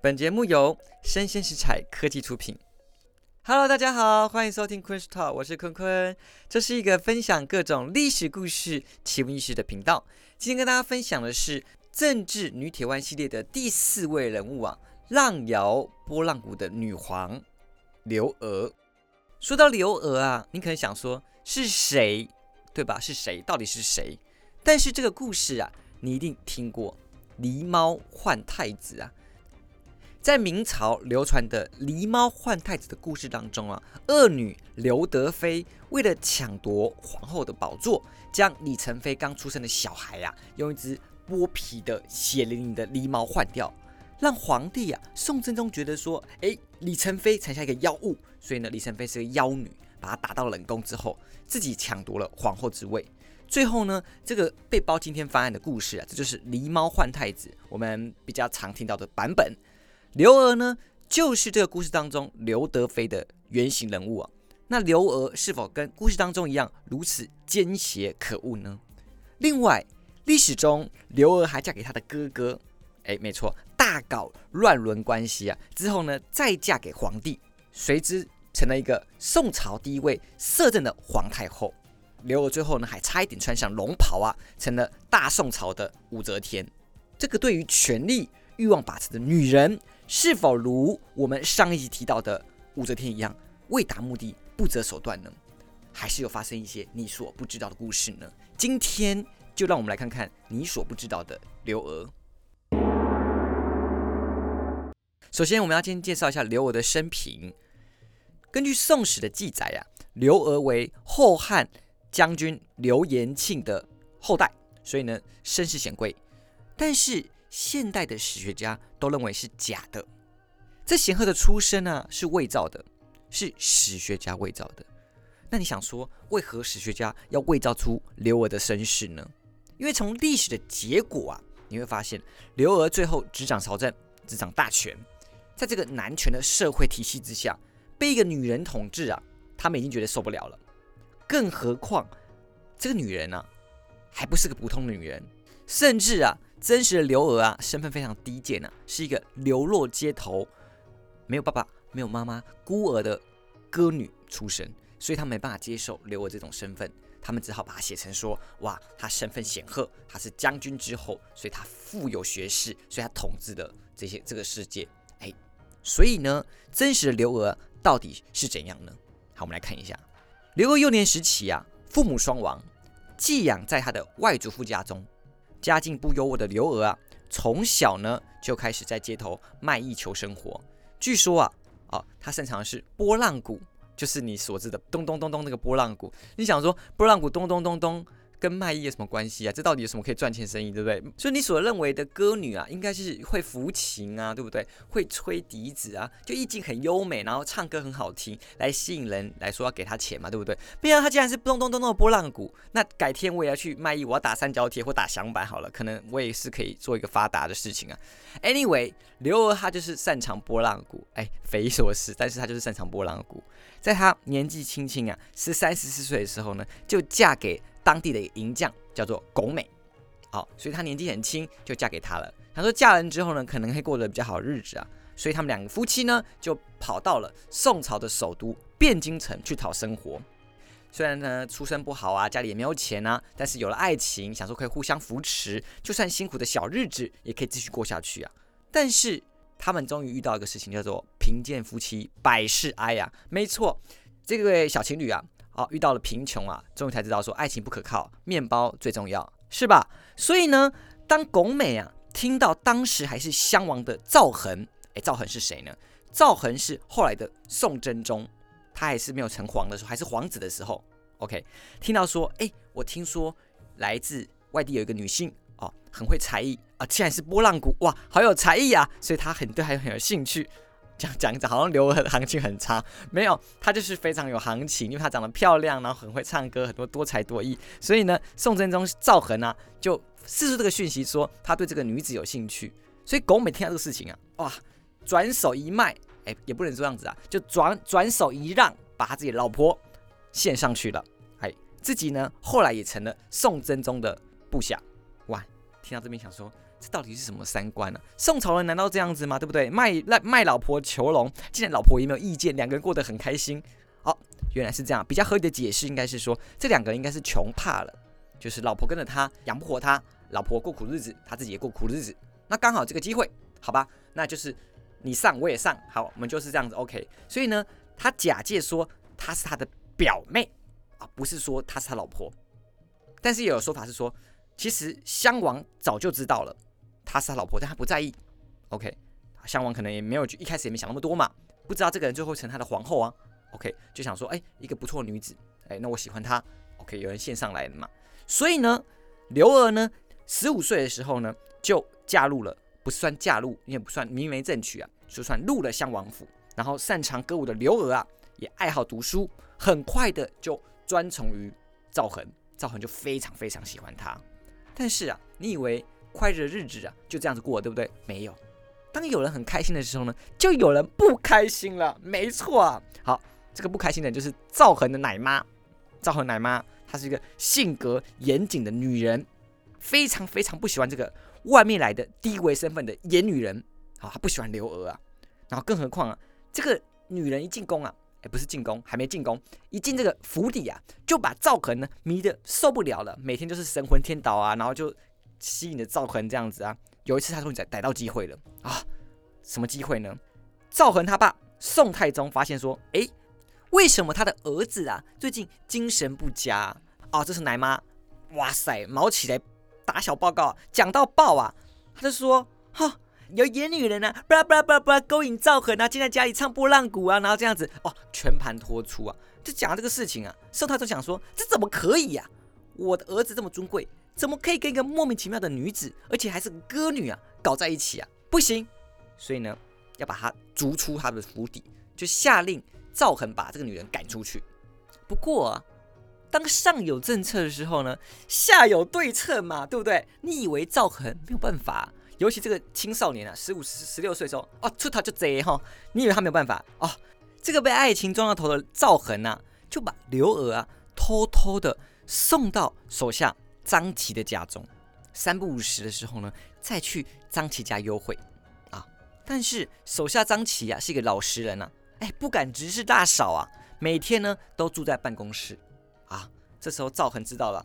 本节目由生鲜食材科技出品。Hello，大家好，欢迎收听昆 Talk，我是坤坤。这是一个分享各种历史故事、奇闻异事的频道。今天跟大家分享的是政治女铁腕系列的第四位人物啊，浪摇波浪鼓的女皇刘娥。说到刘娥啊，你可能想说是谁，对吧？是谁？到底是谁？但是这个故事啊，你一定听过狸猫换太子啊。在明朝流传的狸猫换太子的故事当中啊，恶女刘德妃为了抢夺皇后的宝座，将李成妃刚出生的小孩呀，用一只剥皮的血淋淋的狸猫换掉，让皇帝啊宋真宗觉得说，哎，李成妃产下一个妖物，所以呢，李成妃是个妖女，把她打到冷宫之后，自己抢夺了皇后之位。最后呢，这个被包青天翻案的故事啊，这就是狸猫换太子，我们比较常听到的版本。刘娥呢，就是这个故事当中刘德妃的原型人物啊。那刘娥是否跟故事当中一样如此奸邪可恶呢？另外，历史中刘娥还嫁给她的哥哥，哎，没错，大搞乱伦关系啊。之后呢，再嫁给皇帝，随之成了一个宋朝第一位摄政的皇太后。刘娥最后呢，还差一点穿上龙袍啊，成了大宋朝的武则天。这个对于权力欲望把持的女人。是否如我们上一集提到的武则天一样，为达目的不择手段呢？还是有发生一些你所不知道的故事呢？今天就让我们来看看你所不知道的刘娥。首先，我们要先介绍一下刘娥的生平。根据《宋史》的记载呀，刘娥为后汉将军刘延庆的后代，所以呢，身世显贵。但是现代的史学家都认为是假的，这显赫的出身呢是伪造的，是史学家伪造的。那你想说，为何史学家要伪造出刘娥的身世呢？因为从历史的结果啊，你会发现刘娥最后执掌朝政，执掌大权，在这个男权的社会体系之下，被一个女人统治啊，他们已经觉得受不了了。更何况这个女人呢，还不是个普通的女人，甚至啊。真实的刘娥啊，身份非常低贱啊，是一个流落街头、没有爸爸、没有妈妈、孤儿的歌女出身，所以他没办法接受刘娥这种身份，他们只好把它写成说：哇，她身份显赫，她是将军之后，所以她富有学识，所以她统治的这些这个世界。哎，所以呢，真实的刘娥到底是怎样呢？好，我们来看一下，刘娥幼年时期啊，父母双亡，寄养在她的外祖父家中。家境不优渥的刘娥啊，从小呢就开始在街头卖艺求生活。据说啊，哦，他擅长的是拨浪鼓，就是你所知的咚咚咚咚那个拨浪鼓。你想说拨浪鼓咚咚咚咚？跟卖艺有什么关系啊？这到底有什么可以赚钱生意，对不对？所以你所认为的歌女啊，应该是会抚琴啊，对不对？会吹笛子啊，就意境很优美，然后唱歌很好听，来吸引人来说要给他钱嘛，对不对？不然他既然是咚咚咚咚的波浪鼓，那改天我也要去卖艺，我要打三角铁或打响板好了，可能我也是可以做一个发达的事情啊。Anyway，刘娥她就是擅长波浪鼓，哎，匪夷所思，但是她就是擅长波浪鼓。在她年纪轻轻啊，十三十四岁的时候呢，就嫁给。当地的银匠叫做龚美，好，所以她年纪很轻就嫁给他了。她说嫁人之后呢，可能会过得比较好日子啊，所以他们两个夫妻呢就跑到了宋朝的首都汴京城去讨生活。虽然呢出身不好啊，家里也没有钱啊，但是有了爱情，想说可以互相扶持，就算辛苦的小日子也可以继续过下去啊。但是他们终于遇到一个事情，叫做贫贱夫妻百事哀呀。没错，这位小情侣啊。哦，遇到了贫穷啊，终于才知道说爱情不可靠，面包最重要，是吧？所以呢，当巩美啊听到当时还是襄王的赵恒，哎，赵恒是谁呢？赵恒是后来的宋真宗，他还是没有成皇的时候，还是皇子的时候，OK，听到说，哎，我听说来自外地有一个女性哦，很会才艺啊，竟然是波浪鼓，哇，好有才艺啊，所以他很对，还很有兴趣。讲讲讲，好像刘娥的行情很差，没有，她就是非常有行情，因为她长得漂亮，然后很会唱歌，很多多才多艺，所以呢，宋真宗赵恒啊，就释出这个讯息说他对这个女子有兴趣，所以狗每听到这个事情啊，哇，转手一卖，哎，也不能这样子啊，就转转手一让，把他自己老婆献上去了，哎，自己呢后来也成了宋真宗的部下，哇，听到这边想说，这到底是什么三观呢？宋朝人难道这样子吗？对不对？卖卖卖老婆求龙，既然老婆也没有意见，两个人过得很开心。好，原来是这样。比较合理的解释应该是说，这两个人应该是穷怕了，就是老婆跟着他养不活他，老婆过苦日子，他自己也过苦日子。那刚好这个机会，好吧，那就是你上我也上，好，我们就是这样子，OK。所以呢，他假借说他是他的表妹啊，不是说他是他老婆。但是也有说法是说，其实襄王早就知道了他是他老婆，但他不在意。OK，襄王可能也没有一开始也没想那么多嘛，不知道这个人最后成他的皇后啊。OK，就想说，哎，一个不错的女子，哎，那我喜欢她。OK，有人献上来了嘛。所以呢，刘娥呢，十五岁的时候呢，就嫁入了，不算嫁入，也不算明媒正娶啊，就算入了襄王府。然后擅长歌舞的刘娥啊，也爱好读书，很快的就专宠于赵恒。赵恒就非常非常喜欢她，但是啊，你以为快乐的日子啊就这样子过，对不对？没有，当有人很开心的时候呢，就有人不开心了。没错啊，好，这个不开心的就是赵恒的奶妈。赵恒奶妈她是一个性格严谨的女人，非常非常不喜欢这个外面来的低微身份的野女人。好，她不喜欢刘娥啊，然后更何况啊，这个女人一进宫啊。哎，不是进宫，还没进宫，一进这个府邸啊，就把赵恒呢迷得受不了了，每天就是神魂颠倒啊，然后就吸引着赵恒这样子啊。有一次他说你逮逮到机会了啊，什么机会呢？赵恒他爸宋太宗发现说，哎，为什么他的儿子啊最近精神不佳啊？这是奶妈，哇塞，毛起来打小报告，讲到爆啊，他就说，哈。有野女人啊，不啦不啦不啦不啦，勾引赵恒啊，竟在家里唱波浪鼓啊，然后这样子哦，全盘托出啊，就讲这个事情啊。宋太宗想说，这怎么可以呀？我的儿子这么尊贵，怎么可以跟一个莫名其妙的女子，而且还是歌女啊，搞在一起啊？不行，所以呢，要把他逐出他的府邸，就下令赵恒把这个女人赶出去。不过啊，当上有政策的时候呢，下有对策嘛，对不对？你以为赵恒没有办法？尤其这个青少年啊，十五、十十六岁时候，哦，出逃就贼哈！你以为他没有办法哦？这个被爱情撞到头的赵恒啊，就把刘娥啊偷偷的送到手下张琪的家中，三不五时的时候呢，再去张琪家幽会啊。但是手下张琪啊是一个老实人啊，哎，不敢直视大嫂啊，每天呢都住在办公室啊。这时候赵恒知道了，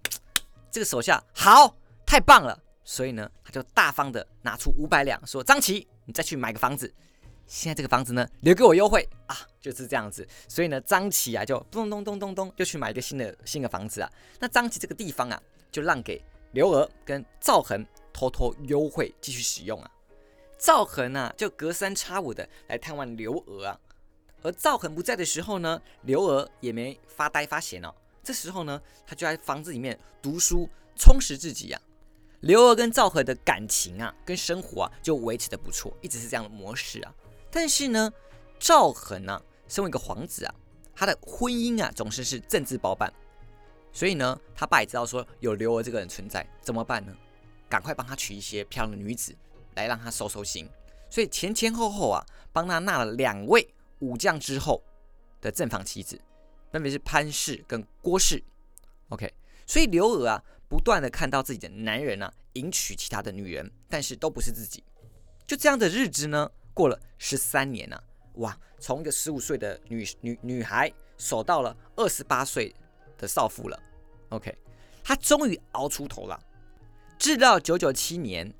这个手下好，太棒了。所以呢，他就大方的拿出五百两，说：“张琪，你再去买个房子。现在这个房子呢，留给我优惠啊，就是这样子。所以呢，张琪啊，就咚咚咚咚咚，就去买一个新的新的房子啊。那张琪这个地方啊，就让给刘娥跟赵恒偷偷优惠继续使用啊。赵恒啊，就隔三差五的来探望刘娥啊。而赵恒不在的时候呢，刘娥也没发呆发闲哦。这时候呢，他就在房子里面读书，充实自己呀。”刘娥跟赵恒的感情啊，跟生活啊，就维持的不错，一直是这样的模式啊。但是呢，赵恒呢，身为一个皇子啊，他的婚姻啊，总是是政治包办。所以呢，他爸也知道说有刘娥这个人存在，怎么办呢？赶快帮他娶一些漂亮的女子来让他收收心。所以前前后后啊，帮他纳了两位武将之后的正房妻子，分别是潘氏跟郭氏。OK，所以刘娥啊。不断的看到自己的男人啊迎娶其他的女人，但是都不是自己。就这样的日子呢，过了十三年呐，哇，从一个十五岁的女女女孩守到了二十八岁的少妇了。OK，她终于熬出头了。直到九九七年，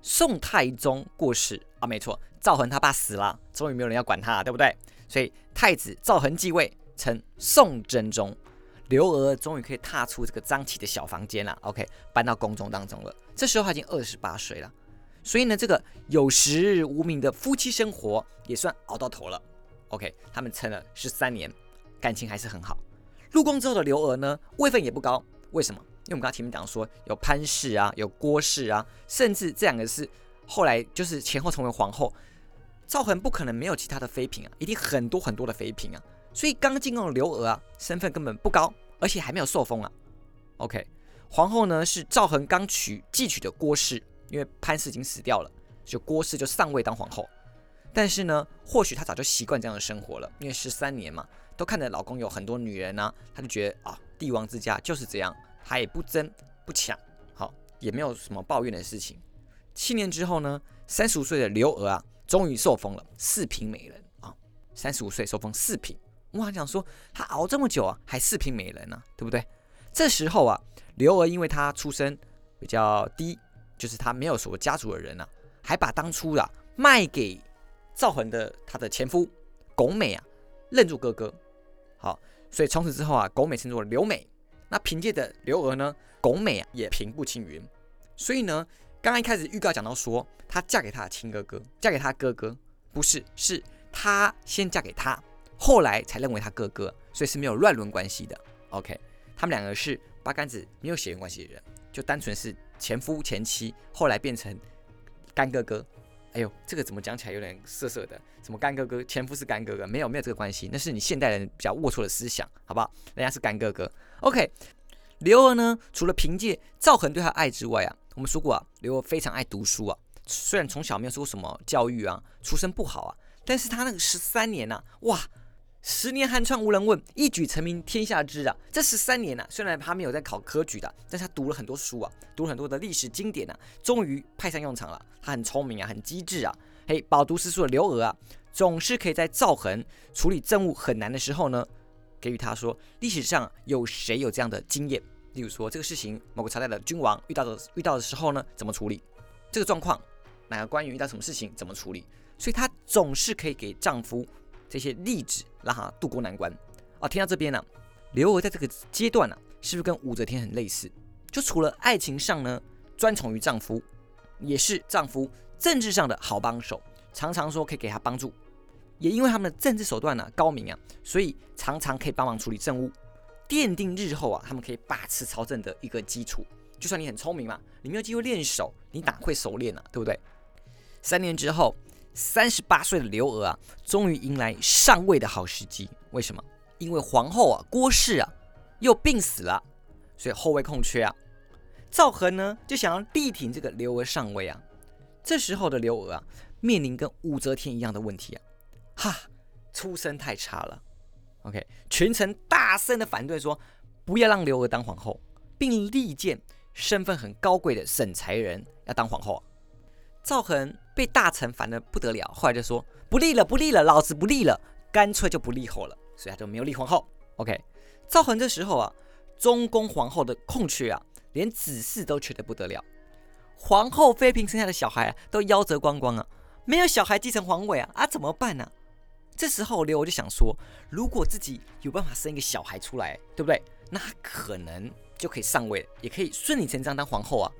宋太宗过世啊，没错，赵恒他爸死了，终于没有人要管他了，对不对？所以太子赵恒继位，称宋真宗。刘娥终于可以踏出这个张琪的小房间了，OK，搬到宫中当中了。这时候他已经二十八岁了，所以呢，这个有时无名的夫妻生活也算熬到头了，OK，他们撑了十三年，感情还是很好。入宫之后的刘娥呢，位分也不高，为什么？因为我们刚刚前面讲说，有潘氏啊，有郭氏啊，甚至这两个是后来就是前后成为皇后。赵恒不可能没有其他的妃嫔啊，一定很多很多的妃嫔啊。所以刚进宫的刘娥啊，身份根本不高，而且还没有受封啊。OK，皇后呢是赵恒刚娶继娶的郭氏，因为潘氏已经死掉了，就郭氏就上位当皇后。但是呢，或许她早就习惯这样的生活了，因为十三年嘛，都看着老公有很多女人呢，她就觉得啊，帝王之家就是这样，她也不争不抢，好，也没有什么抱怨的事情。七年之后呢，三十五岁的刘娥啊，终于受封了四品美人啊。三十五岁受封四品，哇，想说她熬这么久啊，还四品美人呢，对不对？这时候啊，刘娥因为她出身比较低，就是他没有什么家族的人啊，还把当初啊卖给赵恒的他的前夫巩美啊认作哥哥。好，所以从此之后啊，巩美称作刘美。那凭借着刘娥呢，巩美啊也平步青云。所以呢。刚刚一开始预告讲到说，她嫁给她的亲哥哥，嫁给她哥哥，不是，是她先嫁给他，后来才认为他哥哥，所以是没有乱伦关系的。OK，他们两个是八竿子没有血缘关系的人，就单纯是前夫前妻，后来变成干哥哥。哎呦，这个怎么讲起来有点涩涩的？什么干哥哥，前夫是干哥哥，没有没有这个关系，那是你现代人比较龌龊的思想，好不好？人家是干哥哥。OK，刘娥呢，除了凭借赵恒对她爱之外啊。我们说过啊，刘娥非常爱读书啊。虽然从小没有受过什么教育啊，出身不好啊，但是他那个十三年呐，哇，十年寒窗无人问，一举成名天下知啊。这十三年呐，虽然他没有在考科举的，但是他读了很多书啊，读了很多的历史经典啊，终于派上用场了。他很聪明啊，很机智啊。嘿，饱读诗书的刘娥啊，总是可以在赵恒处理政务很难的时候呢，给予他说，历史上有谁有这样的经验？例如说，这个事情某个朝代的君王遇到的遇到的时候呢，怎么处理这个状况？哪个官员遇到什么事情怎么处理？所以她总是可以给丈夫这些例子，让他渡过难关。啊，听到这边呢，刘娥在这个阶段呢，是不是跟武则天很类似？就除了爱情上呢，专宠于丈夫，也是丈夫政治上的好帮手，常常说可以给他帮助。也因为他们的政治手段呢高明啊，所以常常可以帮忙处理政务。奠定日后啊，他们可以把持朝政的一个基础。就算你很聪明嘛，你没有机会练手，你哪会熟练呢？对不对？三年之后，三十八岁的刘娥啊，终于迎来上位的好时机。为什么？因为皇后啊郭氏啊又病死了，所以后位空缺啊。赵恒呢就想要力挺这个刘娥上位啊。这时候的刘娥啊，面临跟武则天一样的问题啊，哈，出身太差了。OK，群臣大声的反对说，不要让刘娥当皇后，并力荐身份很高贵的沈才人要当皇后。赵恒被大臣烦得不得了，后来就说不立了，不立了，老子不立了，干脆就不立后了，所以他就没有立皇后。OK，赵恒这时候啊，中宫皇后的空缺啊，连子嗣都缺得不得了，皇后妃嫔生下的小孩啊，都夭折光光啊，没有小孩继承皇位啊，啊怎么办呢？这时候刘我就想说，如果自己有办法生一个小孩出来，对不对？那可能就可以上位，也可以顺理成章当皇后啊。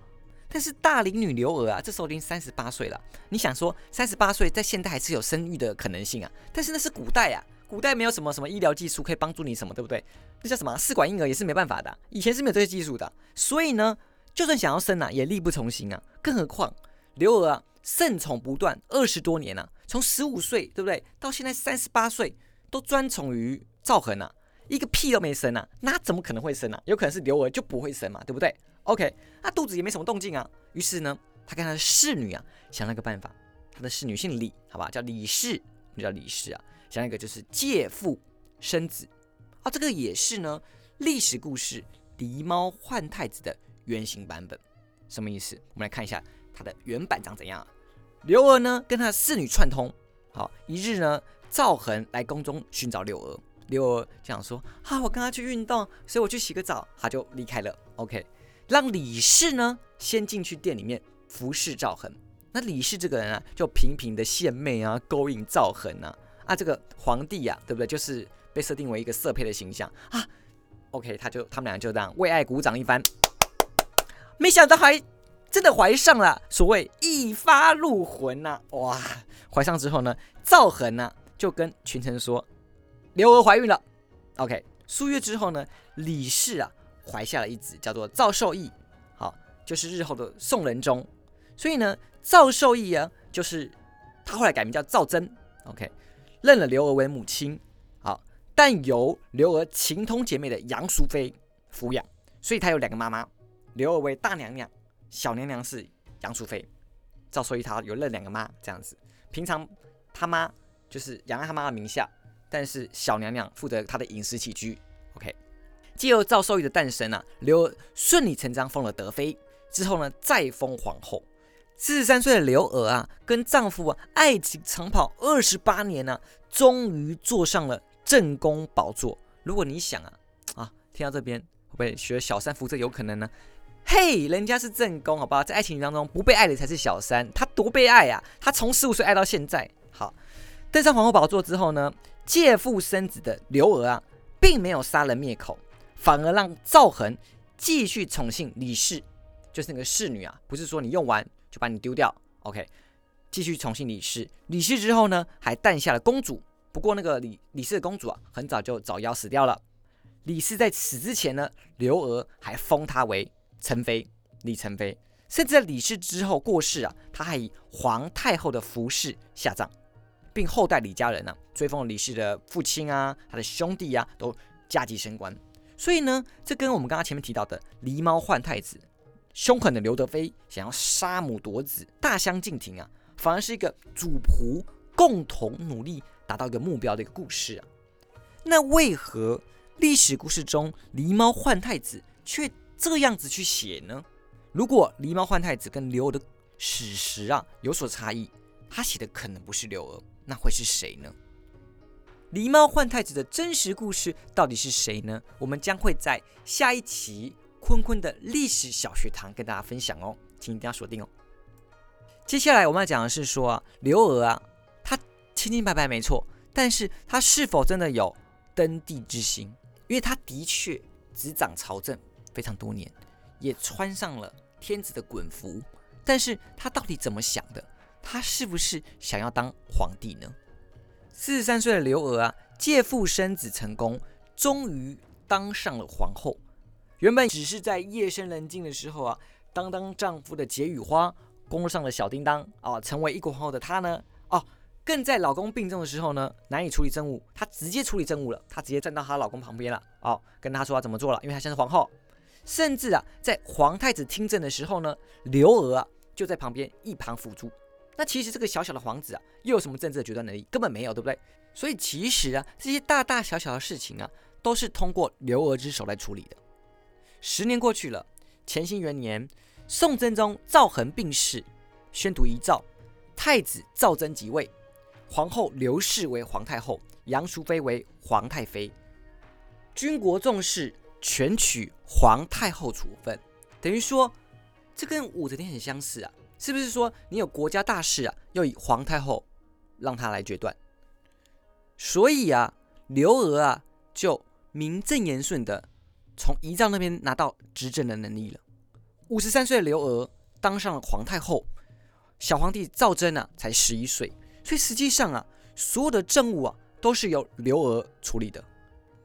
但是大龄女刘娥啊，这时候已经三十八岁了。你想说三十八岁在现代还是有生育的可能性啊？但是那是古代啊，古代没有什么什么医疗技术可以帮助你什么，对不对？那叫什么试管婴儿也是没办法的，以前是没有这些技术的。所以呢，就算想要生啊，也力不从心啊。更何况刘娥啊。盛宠不断二十多年了，从十五岁对不对，到现在三十八岁，都专宠于赵恒啊，一个屁都没生啊，那怎么可能会生啊？有可能是刘娥就不会生嘛，对不对？OK，那肚子也没什么动静啊。于是呢，他跟他的侍女啊想了个办法，他的侍女姓李，好吧，叫李氏，就叫李氏啊，想一个就是借腹生子啊，这个也是呢历史故事狸猫换太子的原型版本，什么意思？我们来看一下它的原版长怎样。刘娥呢，跟她的侍女串通。好，一日呢，赵恒来宫中寻找刘娥。刘娥这样说：“啊，我刚刚去运动，所以我去洗个澡。”他就离开了。OK，让李氏呢先进去店里面服侍赵恒。那李氏这个人啊，就频频的献媚啊，勾引赵恒啊。啊，这个皇帝呀，对不对？就是被设定为一个色胚的形象啊。OK，他就他们俩就这样为爱鼓掌一番。没想到还。真的怀上了，所谓一发入魂呐！哇，怀上之后呢，赵恒呢就跟群臣说，刘娥怀孕了。OK，数月之后呢，李氏啊怀下了一子，叫做赵受益，好，就是日后的宋仁宗。所以呢，赵受益啊，就是他后来改名叫赵祯。OK，认了刘娥为母亲，好，但由刘娥情同姐妹的杨淑妃抚养，所以他有两个妈妈，刘娥为大娘娘。小娘娘是杨淑妃，赵受益他有认两个妈这样子。平常他妈就是养在他妈的名下，但是小娘娘负责他的饮食起居。借由赵受益的诞生啊，刘顺理成章封了德妃，之后呢，再封皇后。四十三岁的刘娥啊，跟丈夫啊爱情长跑二十八年呢，终于坐上了正宫宝座。如果你想啊啊，听到这边会不会学小三扶这有可能呢？嘿，人家是正宫，好不好？在爱情当中不被爱的才是小三，她多被爱啊！她从十五岁爱到现在。好，登上皇后宝座之后呢，借腹生子的刘娥啊，并没有杀人灭口，反而让赵恒继续宠幸李氏，就是那个侍女啊，不是说你用完。就把你丢掉，OK，继续宠幸李氏。李氏之后呢，还诞下了公主。不过那个李李氏的公主啊，很早就早夭死掉了。李氏在死之前呢，刘娥还封她为宸妃，李宸妃。甚至在李氏之后过世啊，她还以皇太后的服饰下葬，并后代李家人呢，追封李氏的父亲啊，他的兄弟啊，都加级升官。所以呢，这跟我们刚刚前面提到的狸猫换太子。凶狠的刘德妃想要杀母夺子，大相径庭啊，反而是一个主仆共同努力达到一个目标的一个故事啊。那为何历史故事中狸猫换太子却这样子去写呢？如果狸猫换太子跟刘娥的史实啊有所差异，他写的可能不是刘娥，那会是谁呢？狸猫换太子的真实故事到底是谁呢？我们将会在下一期。坤坤的历史小学堂跟大家分享哦，请一定要锁定哦。接下来我们要讲的是说啊，刘娥啊，她清清白白没错，但是她是否真的有登帝之心？因为她的确执掌朝政非常多年，也穿上了天子的衮服，但是她到底怎么想的？她是不是想要当皇帝呢？四十三岁的刘娥啊，借腹生子成功，终于当上了皇后。原本只是在夜深人静的时候啊，当当丈夫的解语花，攻上了小叮当啊，成为一国皇后的她呢，哦，更在老公病重的时候呢，难以处理政务，她直接处理政务了，她直接站到她老公旁边了，哦，跟他说要怎么做了，因为她现在是皇后，甚至啊，在皇太子听政的时候呢，刘娥就在旁边一旁辅助。那其实这个小小的皇子啊，又有什么政治的决断能力？根本没有，对不对？所以其实啊，这些大大小小的事情啊，都是通过刘娥之手来处理的。十年过去了，乾兴元年，宋真宗赵恒病逝，宣读遗诏，太子赵祯即位，皇后刘氏为皇太后，杨淑妃为皇太妃。军国重视，全取皇太后处分，等于说这跟武则天很相似啊，是不是说你有国家大事啊，要以皇太后让她来决断？所以啊，刘娥啊就名正言顺的。从遗诏那边拿到执政的能力了。五十三岁的刘娥当上了皇太后，小皇帝赵祯啊才十一岁，所以实际上啊，所有的政务啊都是由刘娥处理的。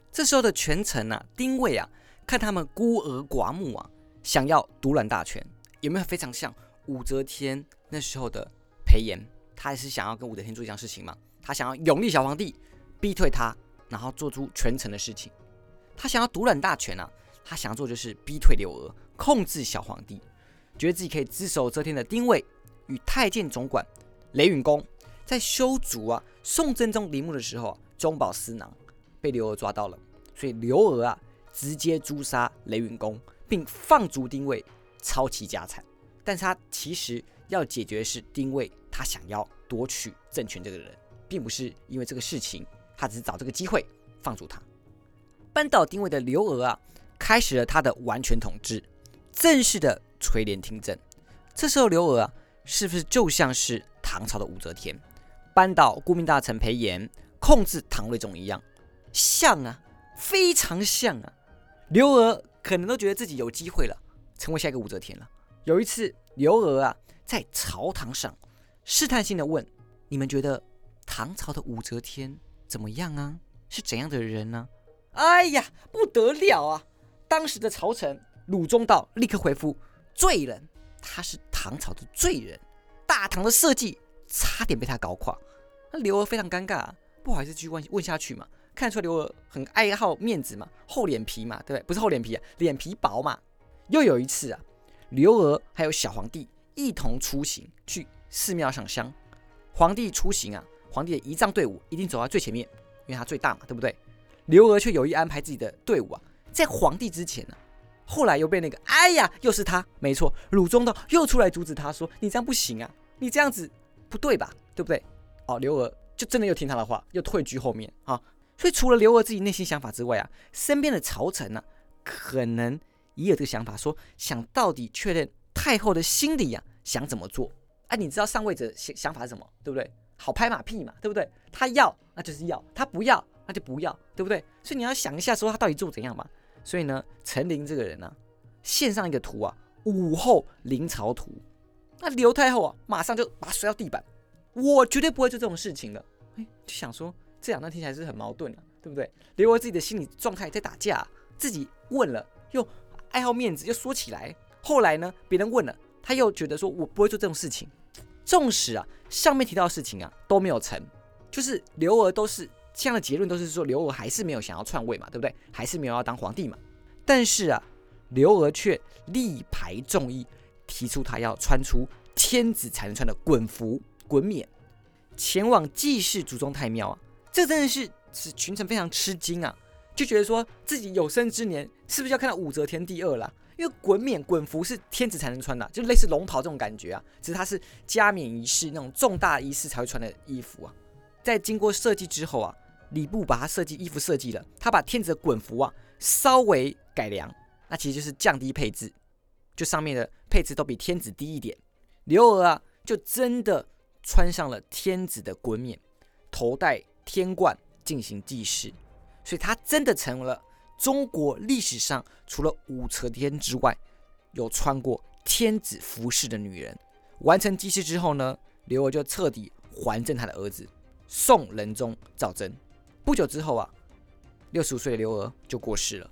这时候的权臣啊，丁谓啊，看他们孤儿寡母啊，想要独揽大权，有没有非常像武则天那时候的裴炎？他也是想要跟武则天做一样事情嘛？他想要永立小皇帝，逼退他，然后做出权臣的事情。他想要独揽大权啊！他想做就是逼退刘娥，控制小皇帝，觉得自己可以只手遮天的丁位与太监总管雷允恭，在修筑啊宋真宗陵墓的时候啊，中饱私囊，被刘娥抓到了，所以刘娥啊直接诛杀雷允恭，并放逐丁位，抄其家产。但是他其实要解决的是丁谓他想要夺取政权这个人，并不是因为这个事情，他只是找这个机会放逐他。扳倒丁谓的刘娥啊，开始了他的完全统治，正式的垂帘听政。这时候刘娥啊，是不是就像是唐朝的武则天，扳倒顾命大臣裴炎，控制唐睿宗一样？像啊，非常像啊！刘娥可能都觉得自己有机会了，成为下一个武则天了。有一次，刘娥啊，在朝堂上试探性的问：“你们觉得唐朝的武则天怎么样啊？是怎样的人呢？”哎呀，不得了啊！当时的朝臣鲁中道立刻回复：“罪人，他是唐朝的罪人，大唐的社稷差点被他搞垮。”那刘娥非常尴尬，啊，不好意思继续问问下去嘛。看出来刘娥很爱好面子嘛，厚脸皮嘛，对不对？不是厚脸皮啊，脸皮薄嘛。又有一次啊，刘娥还有小皇帝一同出行去寺庙上香。皇帝出行啊，皇帝的仪仗队伍一定走在最前面，因为他最大嘛，对不对？刘娥却有意安排自己的队伍啊，在皇帝之前呢，后来又被那个，哎呀，又是他，没错，鲁中道又出来阻止他说：“你这样不行啊，你这样子不对吧？对不对？”哦，刘娥就真的又听他的话，又退居后面啊。所以除了刘娥自己内心想法之外啊，身边的朝臣呢，可能也有这个想法，说想到底确认太后的心里啊，想怎么做？哎，你知道上位者想想法是什么，对不对？好拍马屁嘛，对不对？他要那就是要，他不要那就不要，对不对？所以你要想一下，说他到底做怎样嘛？所以呢，陈琳这个人呢，献上一个图啊，武后临朝图。那刘太后啊，马上就把他摔到地板。我绝对不会做这种事情的。哎，就想说这两段听起来是很矛盾啊，对不对？刘娥自己的心理状态在打架，自己问了又爱好面子，又说起来。后来呢，别人问了，他又觉得说我不会做这种事情。纵使啊，上面提到的事情啊都没有成，就是刘娥都是。这样的结论都是说刘娥还是没有想要篡位嘛，对不对？还是没有要当皇帝嘛？但是啊，刘娥却力排众议，提出他要穿出天子才能穿的衮服衮冕，前往祭祀祖宗太庙啊！这真的是使群臣非常吃惊啊，就觉得说自己有生之年是不是要看到武则天第二了？因为衮冕衮服是天子才能穿的，就类似龙袍这种感觉啊，只是它是加冕仪式那种重大仪式才会穿的衣服啊。在经过设计之后啊。礼部把它设计衣服设计了，他把天子的衮服啊稍微改良，那其实就是降低配置，就上面的配置都比天子低一点。刘娥啊，就真的穿上了天子的衮冕，头戴天冠进行祭祀，所以她真的成为了中国历史上除了武则天之外，有穿过天子服饰的女人。完成祭祀之后呢，刘娥就彻底还政他的儿子宋仁宗赵祯。不久之后啊，六十五岁的刘娥就过世了。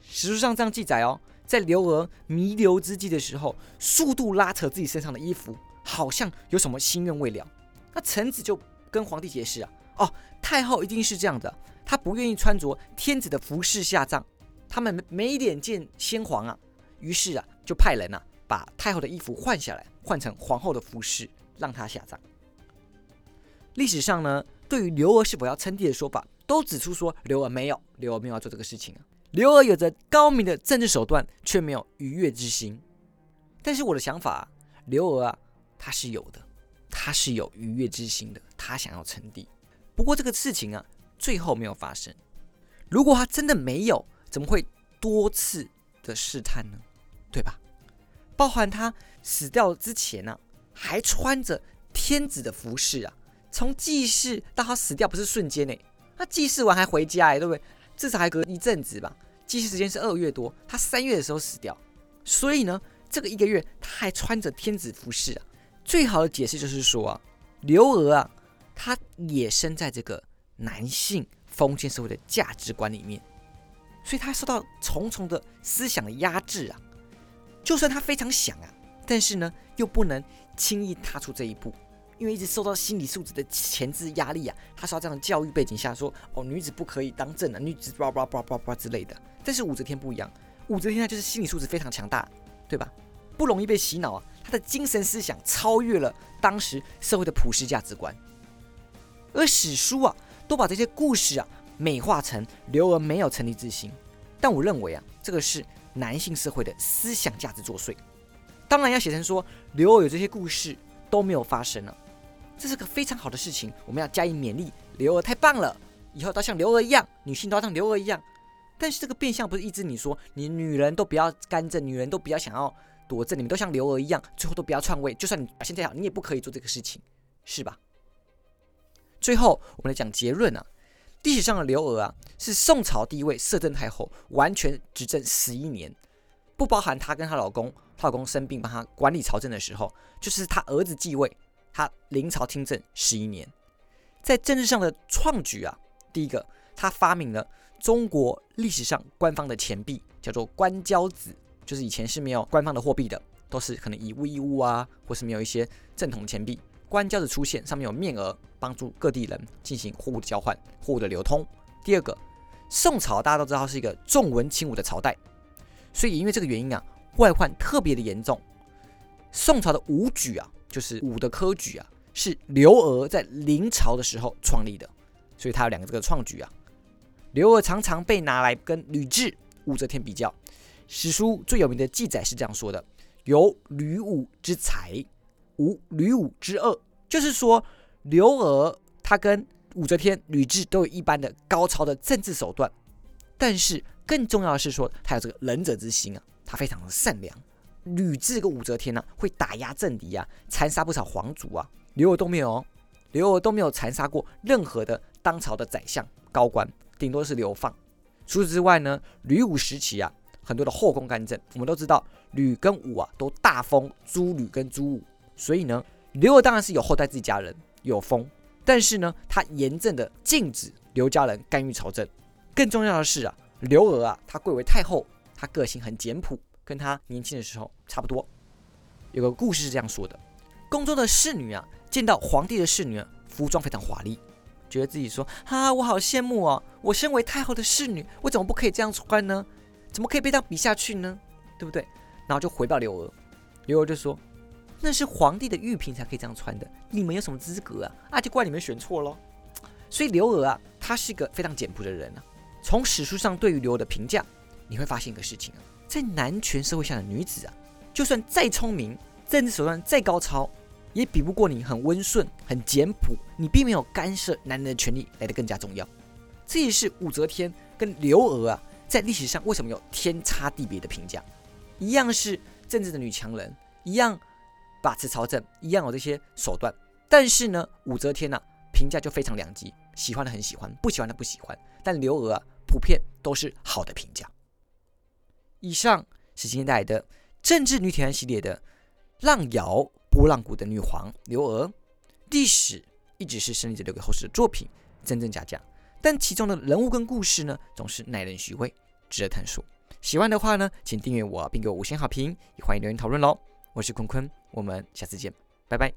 史书上这样记载哦，在刘娥弥留之际的时候，速度拉扯自己身上的衣服，好像有什么心愿未了。那臣子就跟皇帝解释啊，哦，太后一定是这样的，他不愿意穿着天子的服饰下葬，他们没脸见先皇啊。于是啊，就派人啊，把太后的衣服换下来，换成皇后的服饰，让她下葬。历史上呢？对于刘娥是否要称帝的说法，都指出说刘娥没有，刘娥没有要做这个事情啊。刘娥有着高明的政治手段，却没有逾越之心。但是我的想法，刘娥啊，她是有的，她是有逾越之心的，她想要称帝。不过这个事情啊，最后没有发生。如果他真的没有，怎么会多次的试探呢？对吧？包含他死掉之前呢，还穿着天子的服饰啊。从祭祀到他死掉不是瞬间呢，他祭祀完还回家哎，对不对？至少还隔一阵子吧。祭祀时间是二月多，他三月的时候死掉，所以呢，这个一个月他还穿着天子服饰啊。最好的解释就是说啊，刘娥啊，她也生在这个男性封建社会的价值观里面，所以他受到重重的思想的压制啊。就算他非常想啊，但是呢，又不能轻易踏出这一步。因为一直受到心理素质的前置压力啊，他说这样的教育背景下说，哦，女子不可以当政啊，女子叭叭叭叭叭之类的。但是武则天不一样，武则天她就是心理素质非常强大，对吧？不容易被洗脑啊，她的精神思想超越了当时社会的普世价值观。而史书啊，都把这些故事啊美化成刘娥没有成立之心，但我认为啊，这个是男性社会的思想价值作祟。当然要写成说刘娥有这些故事都没有发生了。这是个非常好的事情，我们要加以勉励。刘娥太棒了，以后都要像刘娥一样，女性都要像刘娥一样。但是这个变相不是抑制你说，你女人都不要干政，女人都不要想要夺政，你们都像刘娥一样，最后都不要篡位。就算你表现再好，你也不可以做这个事情，是吧？最后我们来讲结论啊，历史上的刘娥啊，是宋朝第一位摄政太后，完全执政十一年，不包含她跟她老公，她老公生病帮她管理朝政的时候，就是她儿子继位。她临朝听政十一年，在政治上的创举啊，第一个，他发明了中国历史上官方的钱币，叫做官交子，就是以前是没有官方的货币的，都是可能以物易物啊，或是没有一些正统的钱币。官交子出现，上面有面额，帮助各地人进行货物的交换、货物的流通。第二个，宋朝大家都知道是一个重文轻武的朝代，所以因为这个原因啊，外患特别的严重。宋朝的武举啊。就是武的科举啊，是刘娥在临朝的时候创立的，所以他有两个这个创举啊。刘娥常常被拿来跟吕雉、武则天比较，史书最有名的记载是这样说的：有吕武之才，无吕武之恶。就是说，刘娥她跟武则天、吕雉都有一般的高超的政治手段，但是更重要的是说，她有这个仁者之心啊，她非常的善良。吕雉跟武则天呢，会打压政敌啊，残杀不少皇族啊。刘娥都没有哦，刘娥都没有残杀过任何的当朝的宰相高官，顶多是流放。除此之外呢，吕武时期啊，很多的后宫干政，我们都知道吕跟武啊都大封朱吕跟朱武，所以呢，刘娥当然是有后代自己家人有封，但是呢，他严正的禁止刘家人干预朝政。更重要的是啊，刘娥啊，她贵为太后，她个性很简朴。跟她年轻的时候差不多。有个故事是这样说的：宫中的侍女啊，见到皇帝的侍女服装非常华丽，觉得自己说：“啊，我好羡慕哦！我身为太后的侍女，我怎么不可以这样穿呢？怎么可以被这样比下去呢？对不对？”然后就回报刘娥，刘娥就说：“那是皇帝的玉嫔才可以这样穿的，你们有什么资格啊？啊，就怪你们选错喽。”所以刘娥啊，她是一个非常简朴的人啊。从史书上对于刘娥的评价，你会发现一个事情啊。在男权社会下的女子啊，就算再聪明，政治手段再高超，也比不过你很温顺、很简朴。你并没有干涉男人的权利来得更加重要。这也是武则天跟刘娥啊，在历史上为什么有天差地别的评价。一样是政治的女强人，一样把持朝政，一样有这些手段。但是呢，武则天呢，评价就非常两极，喜欢的很喜欢，不喜欢的不喜欢。但刘娥啊，普遍都是好的评价。以上是今天带来的政治女铁汉系列的浪摇波浪鼓的女皇刘娥。历史一直是胜利者留给后世的作品，真真假假，但其中的人物跟故事呢，总是耐人寻味，值得探索。喜欢的话呢，请订阅我，并给我五星好评，也欢迎留言讨论喽。我是坤坤，我们下次见，拜拜。